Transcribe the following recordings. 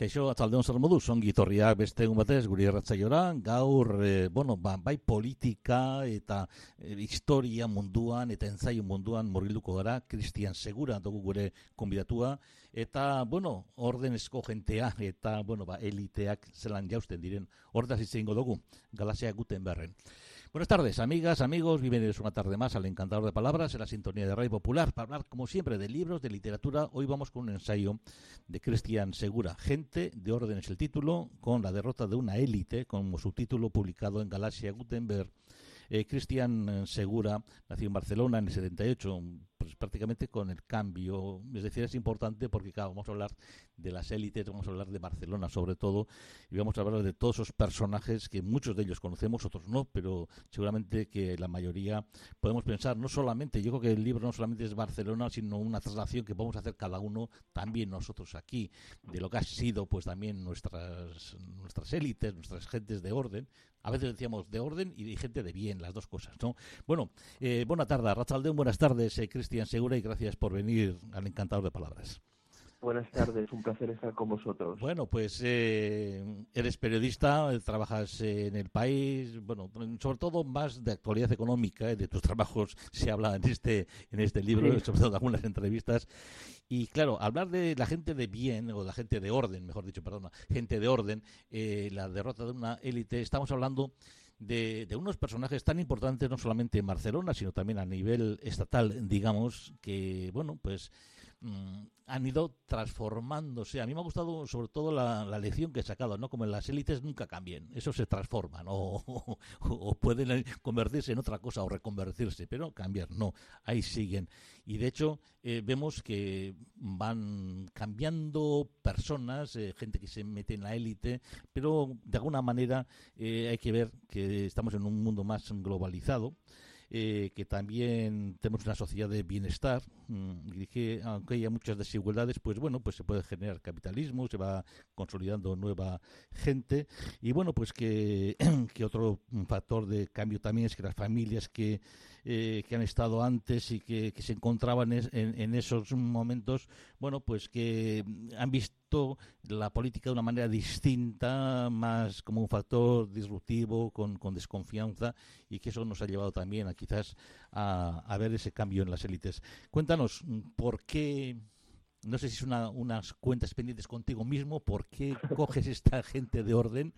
Kaixo, atzaldeon zer modu, songi torriak beste egun batez, guri erratzaiora, gaur, e, bueno, ba, bai politika eta e, historia munduan eta entzaion munduan murgilduko gara, Cristian Segura dugu gure konbidatua, eta, bueno, ordenezko jentea eta, bueno, ba, eliteak zelan jausten diren, ordaz izango dugu, galazea guten berren. Buenas tardes, amigas, amigos. Bienvenidos una tarde más al Encantador de Palabras en la sintonía de Radio Popular para hablar, como siempre, de libros, de literatura. Hoy vamos con un ensayo de Cristian Segura, Gente de Orden es el título, con la derrota de una élite, como subtítulo publicado en Galaxia Gutenberg. Eh, Cristian Segura nació en Barcelona en el 78, pues prácticamente con el cambio. Es decir, es importante porque, claro, vamos a hablar de las élites, vamos a hablar de Barcelona sobre todo, y vamos a hablar de todos esos personajes que muchos de ellos conocemos, otros no, pero seguramente que la mayoría podemos pensar, no solamente, yo creo que el libro no solamente es Barcelona, sino una traslación que podemos hacer cada uno, también nosotros aquí, de lo que ha sido pues también nuestras, nuestras élites, nuestras gentes de orden, a veces decíamos de orden y de gente de bien, las dos cosas, ¿no? Bueno, eh, buena tarde, Rachaldeón, buenas tardes, eh, Cristian Segura, y gracias por venir al Encantador de Palabras. Buenas tardes, un placer estar con vosotros. Bueno, pues eh, eres periodista, trabajas en el país, bueno, sobre todo más de actualidad económica, de tus trabajos se habla en este en este libro, Sí. sobre todo en algunas entrevistas. Y claro, hablar de la gente de bien, o la gente de orden, mejor dicho, perdona, gente de orden, eh, la derrota de una élite, estamos hablando de, de unos personajes tan importantes, no solamente en Barcelona, sino también a nivel estatal, digamos, que, bueno, pues mm, han ido transformándose. A mí me ha gustado sobre todo la, lección que he sacado, ¿no? Como en las élites nunca cambien, eso se transforman o, o- pueden convertirse en otra cosa o reconvertirse, pero cambiar no, ahí siguen. Y de hecho eh, vemos que van cambiando personas, eh, gente que se mete en la élite, pero de alguna manera eh, hay que ver que estamos en un mundo más globalizado que también tenemos una sociedad de bienestar y que aunque haya muchas desigualdades pues bueno pues se puede generar capitalismo se va consolidando nueva gente y bueno pues que, que otro factor de cambio también es que las familias que eh, que han estado antes y que, que se encontraban en, en esos momentos bueno pues que han visto la política de una manera distinta más como un factor disruptivo con, con desconfianza y que eso nos ha llevado también a quizás a, a ver ese cambio en las élites. Cuéntanos, mm, ¿por qué, no sé si es una, unas cuentas pendientes contigo mismo, por qué coges esta gente de orden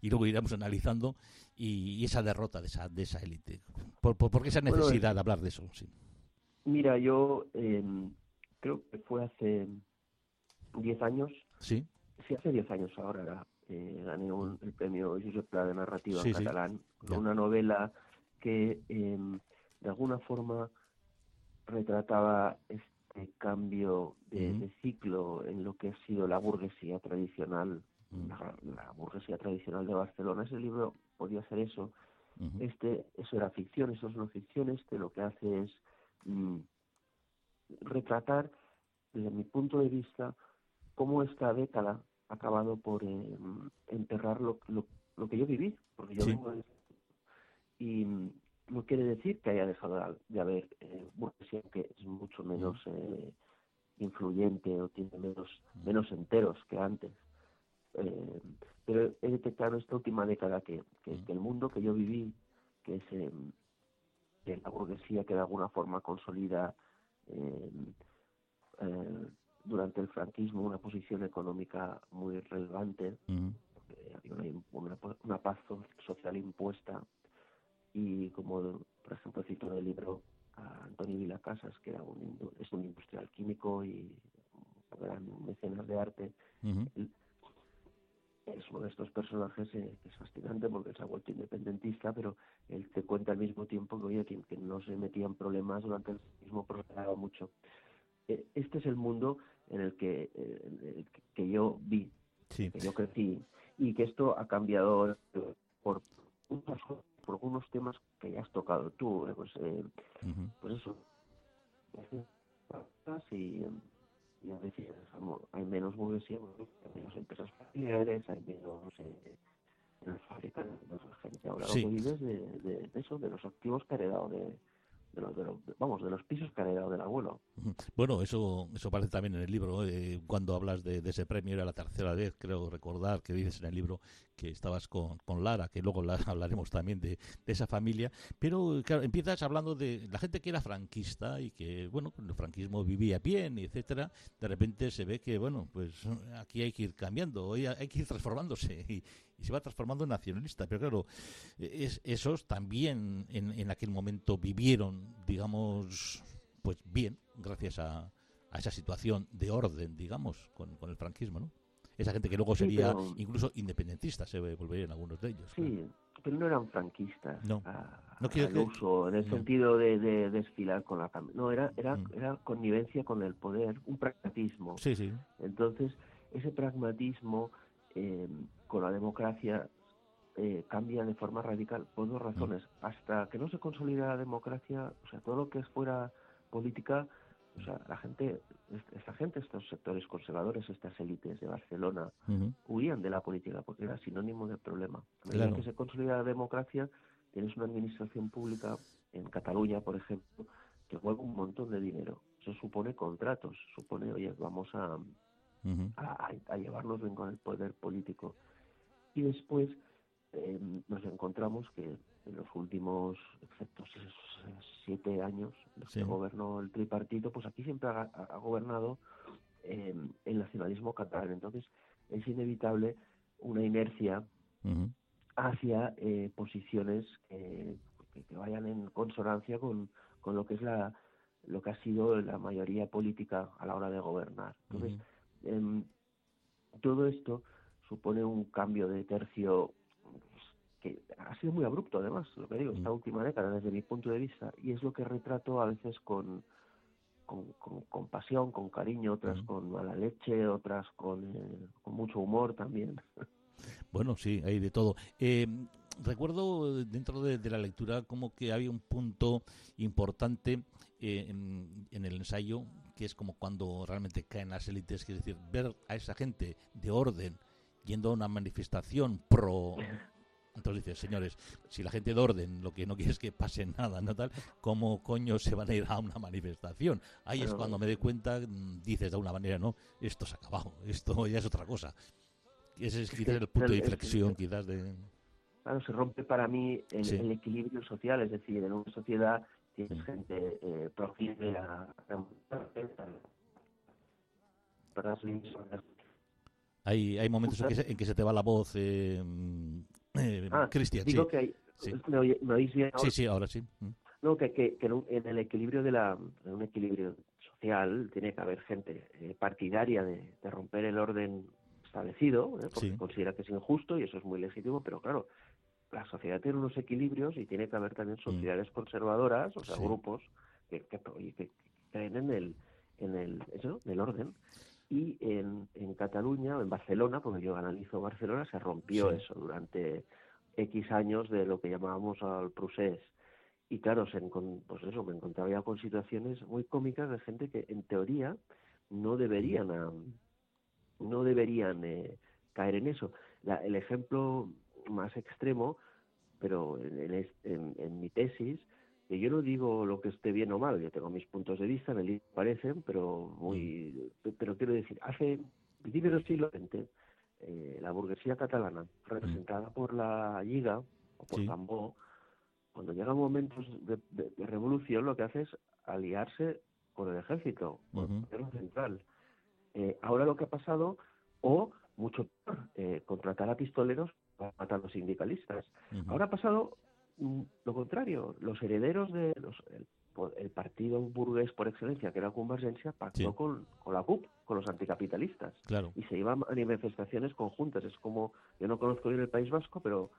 y luego iremos analizando y, y esa derrota de esa, de esa élite? ¿Por, por, por qué esa Bueno, necesidad de hablar de eso? Sí. Mira, yo eh, creo que fue hace 10 años, ¿Sí? sí, hace 10 años ahora eh, gané un- el premio Josep Pla de narrativa Sí, en sí. catalán, con Ya. una novela que eh, de alguna forma retrataba este cambio de, ciclo en lo que ha sido la burguesía tradicional, Mm, la, la burguesía tradicional de Barcelona. Ese libro podía ser eso, este eso era ficción, eso es no ficción, este lo que hace es mm, retratar desde mi punto de vista cómo esta década ha acabado por eh, enterrar lo, lo, lo que yo viví, porque yo Sí. de- y mm, no quiere decir que haya dejado de, haber eh, burguesía que es mucho menos eh, influyente o tiene menos menos enteros que antes. Eh, pero he detectado esta última década que, que, que el mundo que yo viví, que es eh, que la burguesía que de alguna forma consolida eh, durante el franquismo una posición económica muy relevante, eh, había una, una, una paz so- social impuesta y como por ejemplo cito en el libro a Antonio Vilacasas que era un, es un industrial químico y un gran mecenas de arte ujú, es uno de estos personajes eh, que es fascinante porque se ha vuelto independentista, pero él te cuenta al mismo tiempo que, oye, que, que no se metía en problemas durante el mismo prosperaba mucho. Eh, este es el mundo en el que, eh, en el que- yo vi, Sí. que yo crecí, y que esto ha cambiado por, unas cosas, por algunos temas que ya has tocado tú, eh, pues, eh, pues eso, y, y a veces hay menos burguesía, hay menos empresas familiares, hay menos eh, en fábricas, la gente. Ahora sí. vive de, de, eso, de los activos que ha heredado de, de los, de los, vamos, de los pisos que ha heredado del abuelo. Bueno, eso eso aparece también en el libro, eh, cuando hablas de, ese premio, era la tercera vez, creo recordar, que dices en el libro que estabas con, con Lara, que luego la, hablaremos también de, esa familia, pero claro, empiezas hablando de la gente que era franquista y que, bueno, el franquismo vivía bien, etcétera, de repente se ve que, bueno, pues aquí hay que ir cambiando, hay, hay que ir transformándose y, y se va transformando en nacionalista. Pero claro, es, esos también en, en aquel momento vivieron, digamos, pues bien, gracias a, a esa situación de orden, digamos, con, con el franquismo, ¿no? Esa gente que luego sería incluso independentista, se volverían algunos de ellos. Sí, pero no eran franquistas. No, no quiero uso, en el sentido de, de, desfilar con la No, era, era, mm. era connivencia con el poder, un pragmatismo. Sí, sí. Entonces, ese pragmatismo eh, con la democracia eh, cambia de forma radical por dos razones. Hasta que no se consolida la democracia, o sea, todo lo que es fuera política, o sea, la gente, esta gente, estos sectores conservadores, estas élites de Barcelona, huían de la política porque era sinónimo de problema. A medida que se consolida la democracia, tienes una administración pública en Cataluña, por ejemplo, que mueve un montón de dinero. Eso supone contratos, supone, oye, vamos a, a, llevarnos bien con el poder político. Y después eh, nos encontramos que en los últimos, excepto siete años, los que gobernó el tripartito, pues aquí siempre ha, gobernado eh, el nacionalismo catalán. Entonces es inevitable una inercia hacia eh, posiciones que, que, vayan en consonancia con, con lo que es la lo que ha sido la mayoría política a la hora de gobernar. Entonces, Em, todo esto supone un cambio de tercio que ha sido muy abrupto, además, lo que digo, esta mm. última década, desde mi punto de vista, y es lo que retrato a veces con, con, con, pasión, con cariño, otras mm. con mala leche, otras con, eh, con mucho humor también. Bueno, sí, hay de todo. Eh, recuerdo dentro de, la lectura como que había un punto importante eh, en, el ensayo que es como cuando realmente caen las élites, que es decir, ver a esa gente de orden yendo a una manifestación pro entonces dices, señores, si la gente de orden lo que no quiere es que pase nada, ¿no tal? ¿Cómo coño se van a ir a una manifestación? Ahí es cuando me doy cuenta, mm, dices de una manera, no, esto se ha acabado, esto ya es otra cosa. Ese es quizás el punto de inflexión, quizás de claro, se rompe para mí el, equilibrio social, es decir, en una sociedad tienes gente eh, proclive a, hay, hay momentos en que, se, en que, se, te va la voz, eh, eh ah, Cristian. Digo que ¿me, oís bien Sí, sí, ahora sí. Mm. No, que, que, en el equilibrio de la, en un equilibrio social tiene que haber gente eh, partidaria de, de, romper el orden establecido, ¿eh? porque considera que es injusto y eso es muy legítimo, pero claro, la sociedad tiene unos equilibrios y tiene que haber también mm. sociedades conservadoras, o sea, grupos que, que, creen en el, en el, eso, en el orden. Y en, en Cataluña, o en Barcelona, porque yo analizo Barcelona, se rompió eso durante X años de lo que llamábamos al procés. Y claro, se, pues eso, me encontraba ya con situaciones muy cómicas de gente que en teoría no deberían, no deberían eh, caer en eso. La, el ejemplo más extremo, pero en, en, mi tesis, que yo no digo lo que esté bien o mal, yo tengo mis puntos de vista, el libro parecen, pero muy, mm. pero quiero decir, hace principios del siglo XX, eh, la burguesía catalana, representada por la Liga o por sí. cuando llegan momentos de, revolución, lo que hace es aliarse con el ejército, con el gobierno central. Eh, ahora lo que ha pasado, o mucho eh, contratar a pistoleros matar a los sindicalistas. Ahora ha pasado mm, lo contrario. Los herederos de los, el, partido burgués por excelencia, que era Convergencia, pactó con, con, la CUP, con los anticapitalistas. Claro. Y se iban a manifestaciones conjuntas. Es como, yo no conozco bien el País Vasco, pero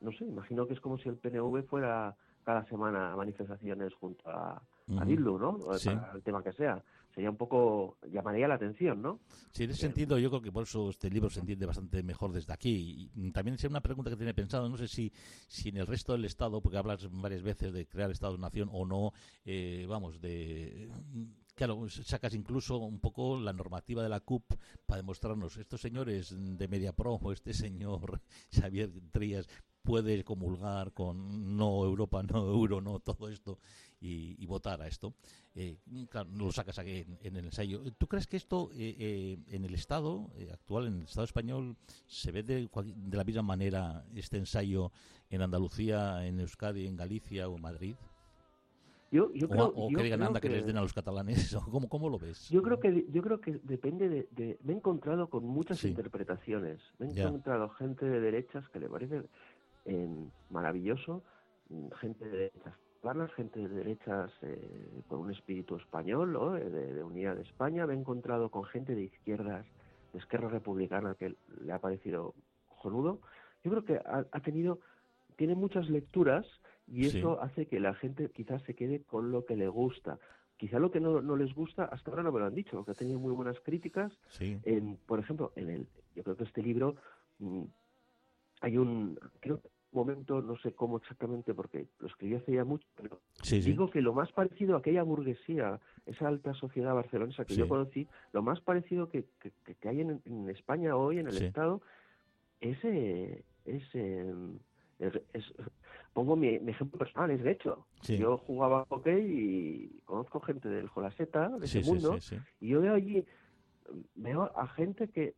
no sé, imagino que es como si el PNV fuera cada semana a manifestaciones junto a, a ¿no? el tema que sea sería un poco, llamaría la atención, ¿no? Sí, en ese sentido yo creo que por eso este libro se entiende bastante mejor desde aquí. Y también es una pregunta que tiene pensado, no sé si, si en el resto del Estado, porque hablas varias veces de crear Estado-Nación o no, eh, vamos, de claro, sacas incluso un poco la normativa de la CUP para demostrarnos, estos señores de Mediapro o este señor Xavier Trías puede comulgar con no Europa, no euro, no todo esto y, votar a esto. Eh, claro, no lo sacas aquí en, el ensayo. ¿Tú crees que esto eh, eh, en el Estado actual, en el Estado español, se ve de, de la misma manera este ensayo en Andalucía, en Euskadi, en Galicia o en Madrid? Yo, yo creo, o, que digan anda que, les den a los catalanes, ¿cómo, cómo lo ves? Yo creo que yo creo que depende de... me he encontrado con muchas interpretaciones. Me he encontrado gente de derechas que le parece eh, maravilloso, gente de derechas gente de derechas eh, con un espíritu español, eh, de, unidad de España. Me he encontrado con gente de izquierdas, de izquierda republicana, que le ha parecido jonudo. Yo creo que ha, ha tenido, tiene muchas lecturas y eso hace que la gente quizás se quede con lo que le gusta. Quizá lo que no, no les gusta, hasta ahora no me lo han dicho, porque ha tenido muy buenas críticas. En, por ejemplo, en el, yo creo que este libro mm, hay un, creo momento, no sé cómo exactamente, porque lo escribí hace ya mucho, pero digo que lo más parecido a aquella burguesía, esa alta sociedad barcelonesa que yo conocí, lo más parecido que, que, hay en, España hoy, en el Estado, es, eh, es, es, pongo mi, ejemplo personal, es de hecho. Yo jugaba hockey y conozco gente del Jolaseta, de ese mundo, y yo veo allí, veo a gente que,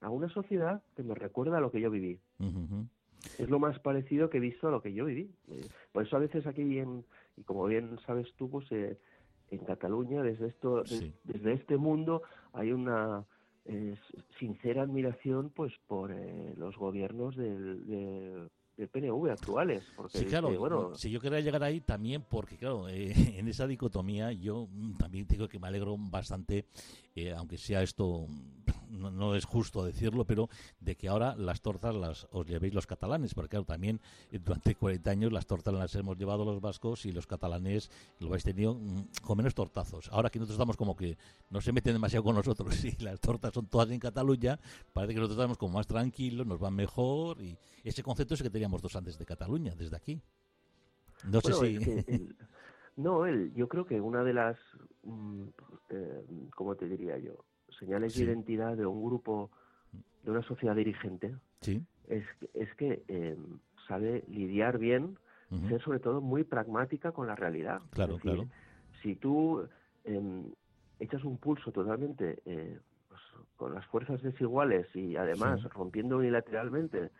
a una sociedad que me recuerda a lo que yo viví. Es lo más parecido que he visto a lo que yo viví. Eh, por eso a veces aquí, en, y como bien sabes tú, pues eh, en Cataluña, desde, esto, desde este mundo, hay una sincera admiración pues por eh, los gobiernos del del PNV actuales. Porque, sí, claro, bueno, si yo quería llegar ahí también porque, claro, eh, en esa dicotomía yo mm, también digo que me alegro bastante, eh, aunque sea esto, no, es justo decirlo, pero de que ahora las tortas las os llevéis los catalanes, porque claro, también durante 40 años las tortas las hemos llevado los vascos y los catalanes lo habéis tenido mm, con menos tortazos. Ahora que nosotros estamos como que no se meten demasiado con nosotros y las tortas son todas en Cataluña, parece que nosotros estamos como más tranquilos, nos van mejor y ese concepto es que teníamos dos antes de Cataluña, desde aquí. No sé si... no, yo creo que una de las, mm, eh, ¿cómo te diría yo? Señales de identidad de un grupo, de una sociedad dirigente, sí. es, es que eh, sabe lidiar bien, ser sobre todo muy pragmática con la realidad. Claro, claro. Si tú em, echas un pulso totalmente eh, pues, con las fuerzas desiguales y además rompiendo unilateralmente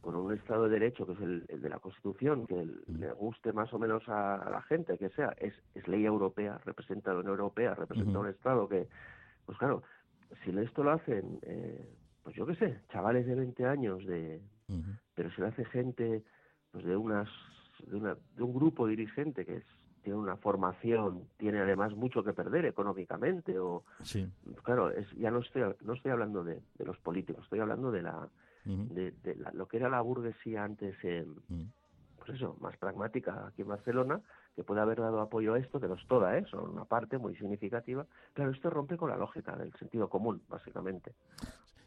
con un Estado de Derecho, que es el, de la Constitución, que mm. le guste más o menos a, la gente, que sea, es, es ley europea, representa a la Unión Europea, representa a un Estado que, pues claro, si esto lo hacen, eh, pues yo qué sé, chavales de 20 años, de, pero si lo hace gente pues de, unas, de, una, de un grupo dirigente que es, tiene una formación, tiene además mucho que perder económicamente, o claro, es, ya no estoy, no estoy hablando de los políticos, estoy hablando de la de, lo que era la burguesía antes, pues eso, más pragmática aquí en Barcelona, que puede haber dado apoyo a esto, que no es toda, ¿eh? son una parte muy significativa. Claro, esto rompe con la lógica del sentido común, básicamente.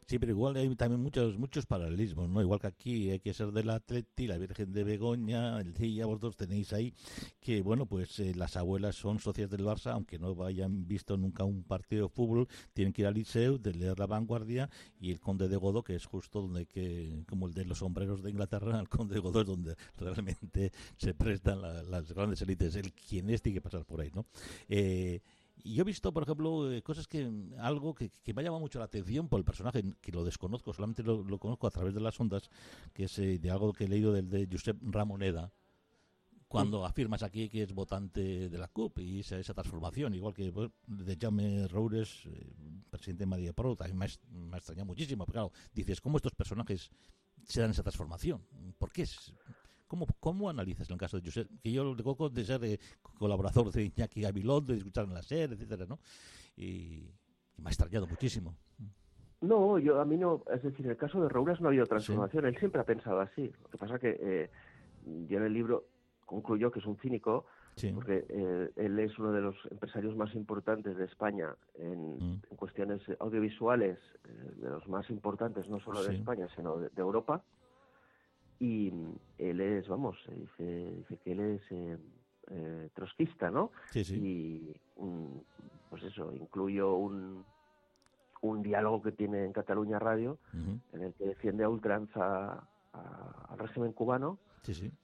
Sí, pero igual hay también muchos muchos paralelismos, ¿no? Igual que aquí hay que ser del Atleti, la Virgen de Begoña, el Cilla, vosotros tenéis ahí que, bueno, pues eh, las abuelas son socias del Barça, aunque no hayan visto nunca un partido de fútbol, tienen que ir al liceo, de leer La Vanguardia y el Conde de Godó, que es justo donde que, como el de los sombreros de Inglaterra, el Conde de Godó es donde realmente se prestan las grandes élites, el quien es tiene que pasar por ahí, ¿no? Eh, y yo he visto, por ejemplo, eh, cosas que, algo que, me ha llamado mucho la atención por el personaje, que lo desconozco, solamente lo, conozco a través de las ondas, que es eh, de algo que he leído del de Josep Ramoneda, cuando afirmas aquí que es votante de la CUP y esa, esa transformación, igual que de Jaume Roures, eh, presidente de María Pro, también me ha, extrañado muchísimo, pero claro, dices, ¿cómo estos personajes se dan esa transformación? ¿Por qué? Es, ¿Cómo, ¿Cómo analizas el caso de Josep? Que yo lo recuerdo de ser eh, colaborador de Iñaki Gabilón, de escuchar en la serie, etcétera, ¿no? Y, me ha extrañado muchísimo. No, yo a mí no, es decir, en el caso de Rouras no ha habido transformación, él siempre ha pensado así. Lo que pasa que eh, yo en el libro concluyo que es un cínico, porque eh, él es uno de los empresarios más importantes de España en, mm. cuestiones audiovisuales, de los más importantes no solo de España, sino de Europa y él es, vamos, dice, dice que él es eh, eh, trotskista, ¿no? Sí, sí. Y pues eso, incluyo un, un diálogo que tiene en Cataluña Radio, en el que defiende a ultranza al régimen cubano,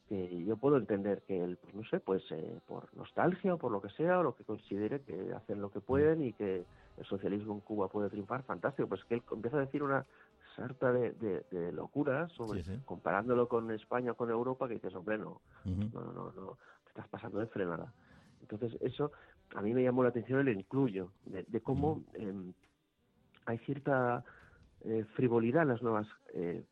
que yo puedo entender que él, pues no sé, pues eh, por nostalgia o por lo que sea, o lo que considere que hacen lo que pueden y que el socialismo en Cuba puede triunfar, fantástico, pues que él empieza a decir una sarta de, de, locuras sobre, comparándolo con España o con Europa, que dices, hombre, no, no, no, no, te estás pasando de frenada. Entonces, eso a mí me llamó la atención el incluyo, de, cómo em, hay cierta eh, frivolidad en las nuevas eh,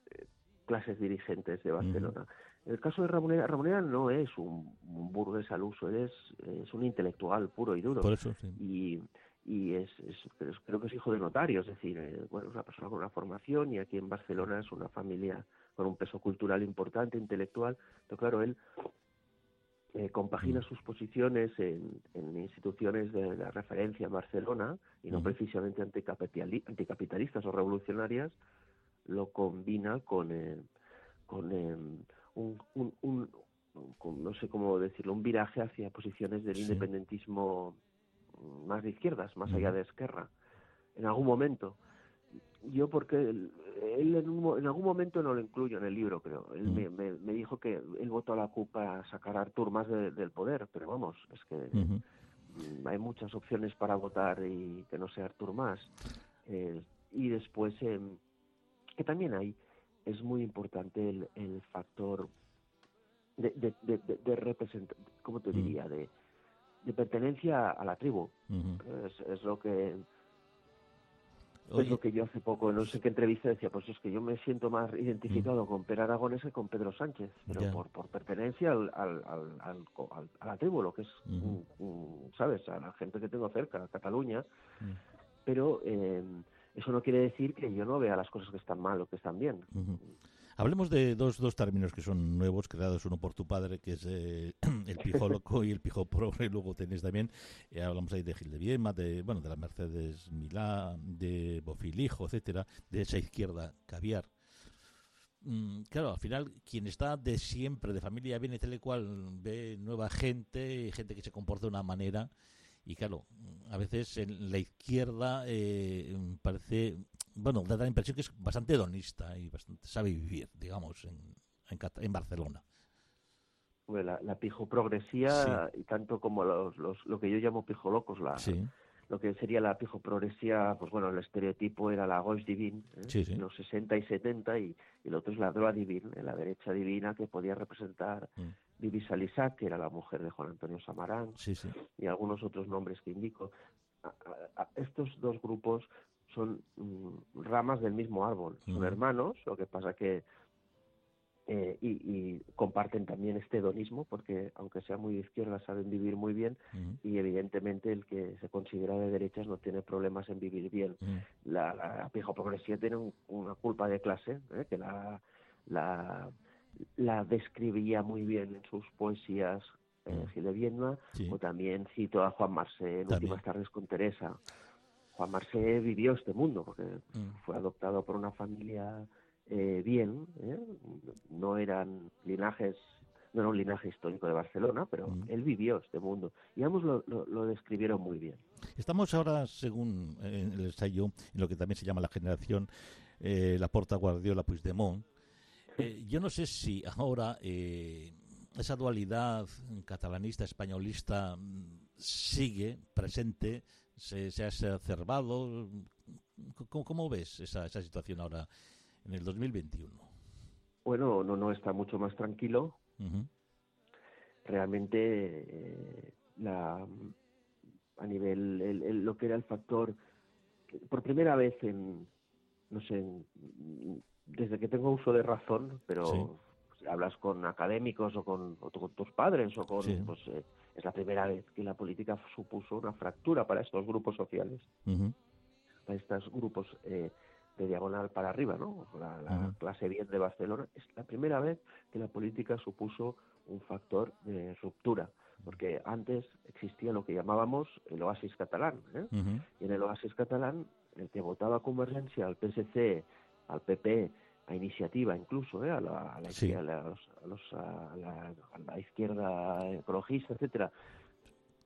clases dirigentes de Barcelona. En el caso de Ramonera, Ramonera no es un, burgués al uso, es, es un intelectual puro y duro. Por eso, Y, y es, creo que es hijo de notario, es decir, eh, bueno, es una persona con una formación y aquí en Barcelona es una familia con un peso cultural importante, intelectual. Pero claro, él eh, compagina sus posiciones en, instituciones de, referencia en Barcelona y no precisamente anticapitalistas o revolucionarias, lo combina con, eh, con eh, un, un, no sé cómo decirlo, un viraje hacia posiciones del independentismo más de izquierdas, más allá de Esquerra, en algún momento yo porque él, en, algún momento no lo incluyo en el libro, creo. Él me, me, dijo que él votó a la CUP para sacar a Artur más del poder, pero vamos, es que hay muchas opciones para votar y que no sea Artur más. Eh, y después, eh, que también hay, es muy importante el, el factor de, de, de, de representar, ¿cómo te diría? De, de pertenencia a la tribu. es, es lo que es lo que yo hace poco, no sé qué entrevista decía, pues es que yo me siento más identificado con Per Aragones que con Pedro Sánchez, pero por, por pertenencia al, al, al, a la tribu, lo que es, ¿sabes? A la gente que tengo cerca, a Cataluña. Mm. Pero eh, eso no quiere decir que yo no vea las cosas que están mal o que están bien. Hablemos de dos, dos términos que son nuevos, creados uno por tu padre, que es eh, el pijo loco y el pijo progre. Luego tenéis también, eh, hablamos ahí de Gil de Viema, de, bueno, de la Mercedes Milá, de Bofilijo, etcétera, de esa izquierda caviar. Mm, claro, al final, quien está de siempre, de familia bien y tal y cual, ve nueva gente, gente que se comporta de una manera. Y claro, a veces en la izquierda eh, parece bueno, da la impresión que es bastante hedonista y bastante sabe vivir, digamos, en, en, Barcelona. la, la, pijo progresía, y tanto como los, los, lo que yo llamo pijo locos, la, lo que sería la pijo progresía, pues bueno, el estereotipo era la gauche divine, ¿eh? los 60 y 70, y, y, el otro es la droga divine, la derecha divina, que podía representar mm. Vivi que era la mujer de Juan Antonio Samarán, y algunos otros nombres que indico. estos dos grupos son mm, ramas del mismo árbol, son hermanos, lo que pasa que eh, y, comparten también este hedonismo, porque aunque sea muy de izquierda saben vivir muy bien y evidentemente el que se considera de derechas no tiene problemas en vivir bien. La, la progresía tiene una culpa de clase, ¿eh? que la, la, la describía muy bien en sus poesías eh, Gil de Viedma, o también cito a Juan Marcé en Últimas tardes con Teresa. Juan Marcé vivió este mundo, porque mm. fue adoptado por una familia eh, bien, ¿eh? no eran linajes, no era un linaje histórico de Barcelona, pero mm. él vivió este mundo y ambos lo, lo, describieron muy bien. Estamos ahora, según el ensayo, en lo que también se llama la generación eh, La Porta Guardiola Puigdemont. Eh, yo no sé si ahora esa dualidad catalanista, españolista mm, sigue presente se, se ha exacerbado. ¿Cómo, ¿Cómo, ves esa, esa situación ahora en el 2021? Bueno, no, no está mucho más tranquilo. Realmente, eh, la, a nivel, lo que era el factor, por primera vez en, no sé, desde que tengo uso de razón, pero hablas con académicos o con, con tus padres o con, pues, eh, es la primera vez que la política supuso una fractura para estos grupos sociales, para estos grupos eh, de diagonal para arriba, ¿no? La, clase bien de Barcelona. Es la primera vez que la política supuso un factor de ruptura, porque antes existía lo que llamábamos el oasis catalán. ¿eh? Y en el oasis catalán, el que votaba Convergencia, al PSC, al PP, a iniciativa incluso, ¿eh? a, la, a, la, izquierda ecologista, etcétera,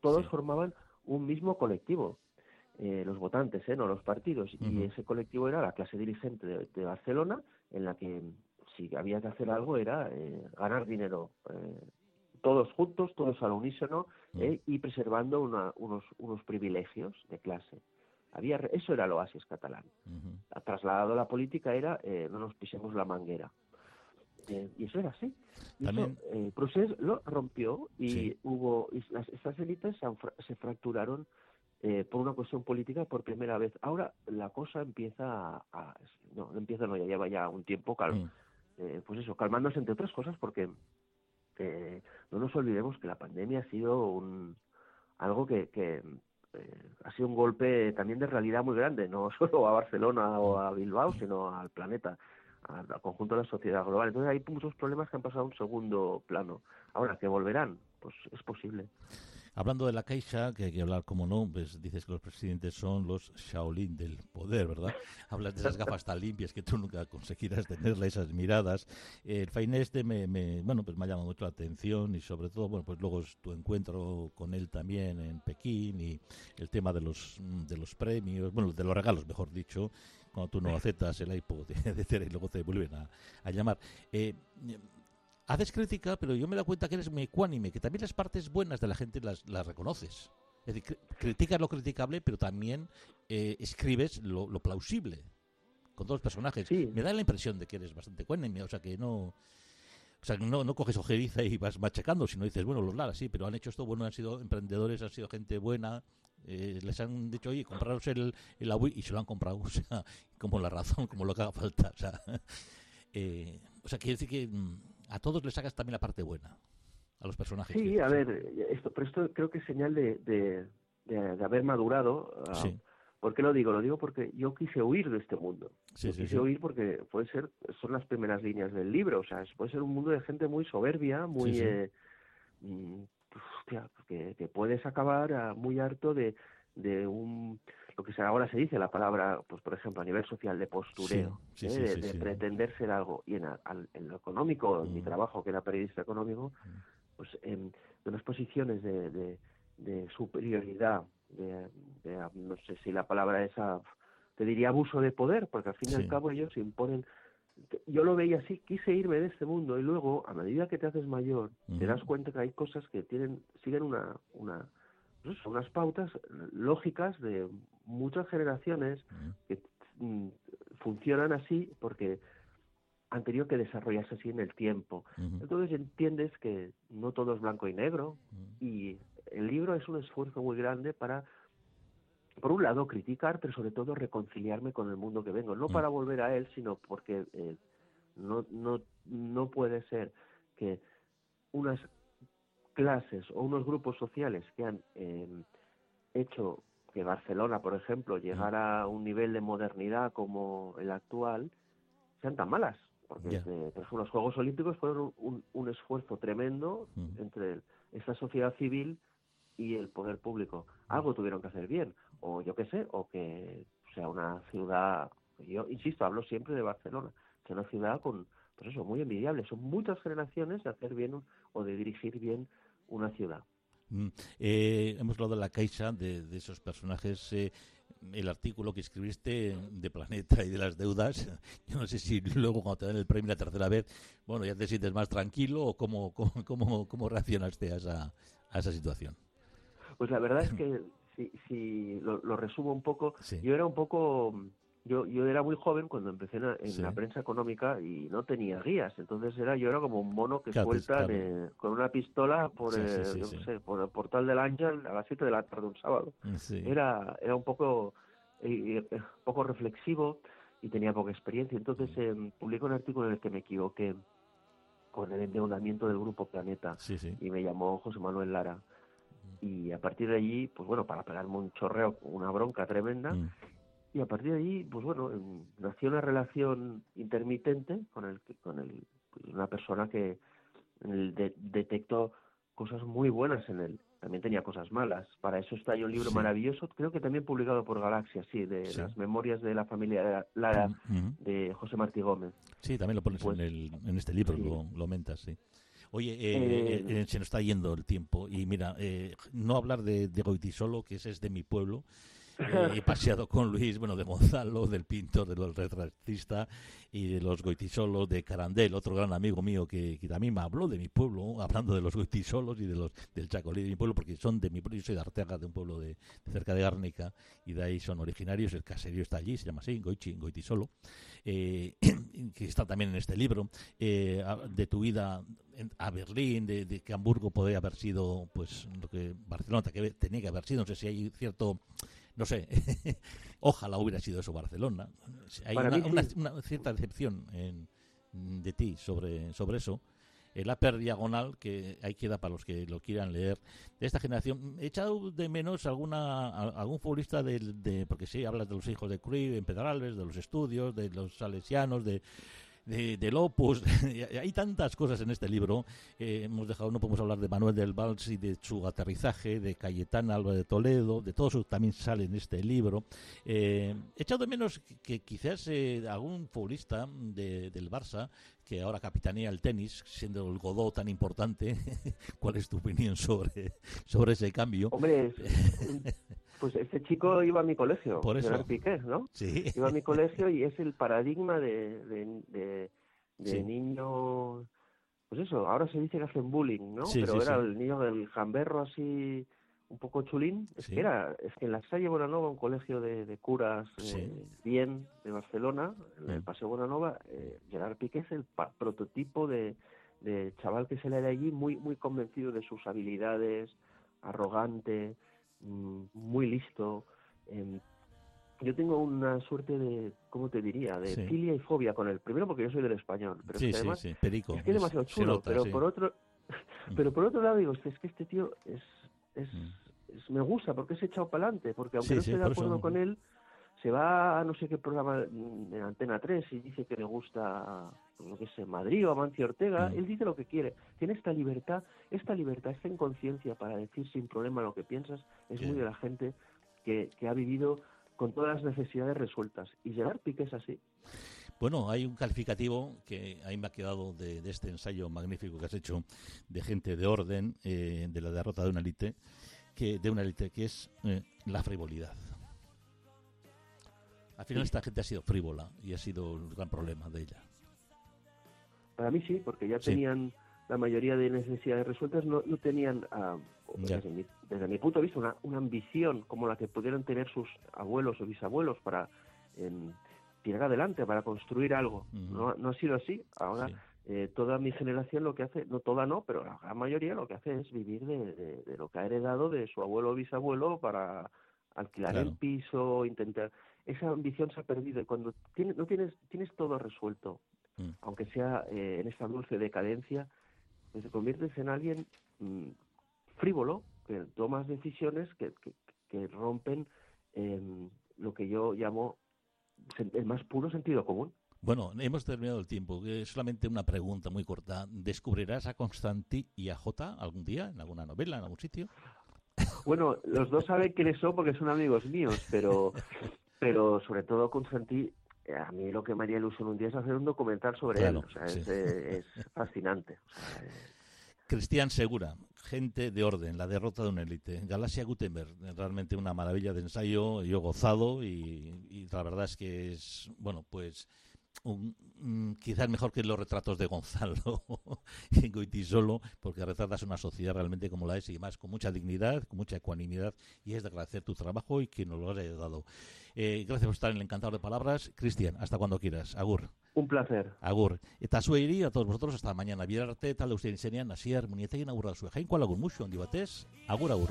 todos formaban un mismo colectivo. eh, los votantes, ¿eh? no los partidos. Y ese colectivo era la clase dirigente de, Barcelona, en la que si había que hacer algo era eh, ganar dinero todos juntos, todos al unísono y preservando unos, unos privilegios de clase. Había, eso era el oasis catalán. Trasladado a la política era no nos pisemos la manguera. y eso era así. También... lo rompió y hubo y las, estas élites se fracturaron eh, por una cuestión política por primera vez. Ahora la cosa empieza a, no, empieza no, ya lleva ya un tiempo calmo, mm. eh, pues eso, calmándose entre otras cosas porque eh, no nos olvidemos que la pandemia ha sido un algo que, que ha sido un golpe también de realidad muy grande, no solo a Barcelona o a Bilbao, sino al planeta, al, conjunto de la sociedad global. Entonces hay muchos problemas que han pasado a un segundo plano. Ahora, que volverán, pues es posible. Hablando de la Caixa, que hay que hablar, como no, pues dices que los presidentes son los Shaolin del poder, ¿verdad? Hablas de esas gafas tan limpias que tú nunca conseguirás tenerle esas miradas. El Fainé este me, bueno, pues me ha llamado mucho la atención y sobre todo, bueno, pues luego tu encuentro con él también en Pekín y el tema de los, de los premios, bueno, de los regalos, mejor dicho, cuando tú no aceptas el iPod de, y luego te vuelven a, a llamar. Eh, haces crítica, pero yo me doy cuenta que eres muy ecuánime, que también las partes buenas de la gente las, las reconoces. Es decir, criticas lo criticable, pero también eh, escribes lo, plausible con todos los personajes. Me da la impresión de que eres bastante ecuánime, o sea que no... O sea, no, no coges ojeriza y vas machacando, sino dices, bueno, los Lara sí, pero han hecho esto, bueno, han sido emprendedores, han sido gente buena, eh, les han dicho, oye, compraros el, el y se lo han comprado, o sea, como la razón, como lo que haga falta, o sea, eh, o sea quiere decir que mm, a todos les sacas también la parte buena, a los personajes. Sí, a ver, esto, pero esto creo que es señal de, de, haber madurado. Ah, ¿Por qué lo digo? Lo digo porque yo quise huir de este mundo. quise huir porque puede ser, son las primeras líneas del libro, o sea, puede ser un mundo de gente muy soberbia, muy... Eh, mm, hostia, que, que, puedes acabar ah, muy harto de, de un lo que ahora se dice la palabra, pues por ejemplo, a nivel social de postureo, ¿eh? de, pretender ser algo. Y en, en lo económico, en mi mm. trabajo, que era periodista económico, mm. pues en, unas posiciones de, de, superioridad, de, no sé si la palabra esa, te diría abuso de poder, porque al fin y al cabo ellos imponen yo lo veía así, quise irme de este mundo y luego, a medida que te haces mayor, te das cuenta que hay cosas que tienen, siguen una, una, pues unas pautas lógicas de muchas generaciones que mm, funcionan así porque han tenido que desarrollarse así en el tiempo. Entonces entiendes que no todo es blanco y negro y el libro es un esfuerzo muy grande para, por un lado, criticar, pero sobre todo reconciliarme con el mundo que vengo. No para volver a él, sino porque eh, no, no, no puede ser que unas clases o unos grupos sociales que han eh, hecho que Barcelona, por ejemplo, llegara a un nivel de modernidad como el actual, sean tan malas. Porque los Juegos Olímpicos fueron un, esfuerzo tremendo entre esta sociedad civil y el poder público. Algo tuvieron que hacer bien, o yo qué sé, o que sea una ciudad, yo insisto, hablo siempre de Barcelona, sea una ciudad con, pues eso, muy envidiable. Son muchas generaciones de hacer bien o de dirigir bien una ciudad. Mm. Eh, hemos hablado de la caixa, de, esos personajes. Eh, el artículo que escribiste de Planeta y de las deudas, yo no sé si luego cuando te dan el premio la tercera vez, bueno, ya te sientes más tranquilo o cómo, cómo, cómo, reaccionaste a esa, a esa situación. Pues la verdad es que si, si lo, resumo un poco, yo era un poco yo, yo era muy joven cuando empecé en, la prensa económica y no tenía guías, entonces era yo era como un mono que suelta con una pistola por, el, por el portal del Ángel a las 7 de la tarde un sábado. Era, era un poco, eh, eh, poco reflexivo y tenía poca experiencia, entonces eh, publicó un artículo en el que me equivoqué con el endeudamiento del grupo Planeta y me llamó José Manuel Lara. Y a partir de allí, pues bueno, para pegarme un chorreo, una bronca tremenda, mm y a partir de ahí, pues bueno, nació una relación intermitente con el con el pues una persona que detectó cosas muy buenas en él. También tenía cosas malas. Para eso está ahí un libro maravilloso, creo que también publicado por Galaxia, sí, de las memorias de la familia Lara de José Martí Gómez. Sí, también lo pones en, pues el, en este libro, lo, lo aumentas, sí. Oye, eh, eh, eh, se nos está yendo el tiempo y mira, no hablar de, de Goiti solo, que ese es de mi pueblo, he paseado con Luis, bueno, de Gonzalo, del pintor, de los retratista y de los goitisolos, de Carandel, otro gran amigo mío que, también me habló de mi pueblo, hablando de los goitisolos y de los del Chacolí de mi pueblo, porque son de mi pueblo, yo soy de Arteaga, de un pueblo de, cerca de Árnica, y de ahí son originarios, el caserío está allí, se llama así, Goichi, Goitisolo, eh, que está también en este libro, eh, de tu vida a Berlín, de, que Hamburgo podría haber sido, pues, lo que Barcelona que tenía que haber sido, no sé si hay cierto no sé, ojalá hubiera sido eso Barcelona. Hay una, cierta decepción de ti sobre, sobre eso. El Upper Diagonal, que ahí queda para los que lo quieran leer, de esta generación. He echado de menos alguna algún futbolista de, porque sí, hablas de los hijos de Cruyff, en Pedralbes, de los estudios, de los salesianos, de de, del Opus. Hay tantas cosas en este libro. Eh, hemos dejado, no podemos hablar de Manuel del Vals y de su aterrizaje, de Cayetana Alba de Toledo, de todo eso también sale en este libro. Eh, he echado de menos que, quizás eh, algún futbolista del Barça que ahora capitanea el tenis, siendo el Godó tan importante. ¿Cuál es tu opinión sobre, sobre ese cambio? Hombre, Pues este chico iba a mi colegio, Por eso. Piqué, ¿no? Sí. Iba a mi colegio y es el paradigma de, de, de, niño, pues eso, ahora se dice que hacen bullying, ¿no? Pero era el niño del jamberro así, un poco chulín. Es que era, es que en la Salle Bonanova, un colegio de, curas eh, bien de Barcelona, en el mm. Paseo Bonanova, eh, Gerard Piqué es el prototipo de, de chaval que se le de allí muy, muy convencido de sus habilidades, arrogante, muy listo. Em, yo tengo una suerte de, ¿cómo te diría? De filia y fobia con él. Primero porque yo soy del español, pero es que además es que es demasiado chulo. pero por otro, mm. pero por otro lado digo, es que este tío es, es, mm. me gusta porque es echado para adelante, porque aunque no esté de acuerdo con él, se va a no sé qué programa en Antena 3 y dice que le gusta, pues, lo que sé, Madrid o Amancio Ortega, mm. él dice lo que quiere. Tiene esta libertad, esta libertad, esta inconsciencia para decir sin problema lo que piensas, es muy de la gente que, que ha vivido con todas las necesidades resueltas. Y Gerard Piqué es así. Bueno, hay un calificativo que ahí me ha quedado de, este ensayo magnífico que has hecho de gente de orden, eh, de la derrota de una élite, que, de una élite que es eh, la frivolidad. Al final esta gente ha sido frívola y ha sido el gran problema de ella. Para mí sí, porque ya tenían la mayoría de necesidades resueltas, no, no tenían, ah, desde, mi, punto de vista, una, una, ambición como la que pudieron tener sus abuelos o bisabuelos para tirar adelante, para construir algo. no, no ha sido así. Ahora eh, toda mi generación lo que hace, no toda no, pero la gran mayoría lo que hace es vivir de, de, lo que ha heredado de su abuelo o bisabuelo para alquilar el piso, intentar esa ambición se ha perdido y cuando tienes, no tienes, tienes todo resuelto, mm. aunque sea eh, en esta dulce decadencia, pues te conviertes en alguien mm, frívolo, que tomas decisiones que, que, rompen lo que yo llamo el más puro sentido común. Bueno, hemos terminado el tiempo. solamente una pregunta muy corta. ¿Descubrirás a Constanti y a J algún día en alguna novela, en algún sitio? Bueno, los dos saben quiénes son porque son amigos míos, pero pero sobre todo con Santi, eh, a mí lo que me haría ilusión un día es hacer un documental sobre él. O sea, es, fascinante. Cristian Segura, gente de orden, la derrota de un élite. Galaxia Gutenberg, realmente una maravilla de ensayo, yo gozado y, y la verdad es que es, bueno, pues un, mm, quizás mejor que los retratos de Gonzalo en Goitisolo, porque retratas una sociedad realmente como la es y más con mucha dignidad, con mucha ecuanimidad, y es de agradecer tu trabajo y que nos lo hayas dado. Eh, gracias por estar en el encantador de palabras. Cristian, hasta cuando quieras. Agur. Un placer. Agur. Eta a todos vosotros hasta mañana. Bierarte, talde ustedes enseñan, Asier, Muñetegin, agurra zuen. Jainko alagun mucho, handi batez. Agur, agur.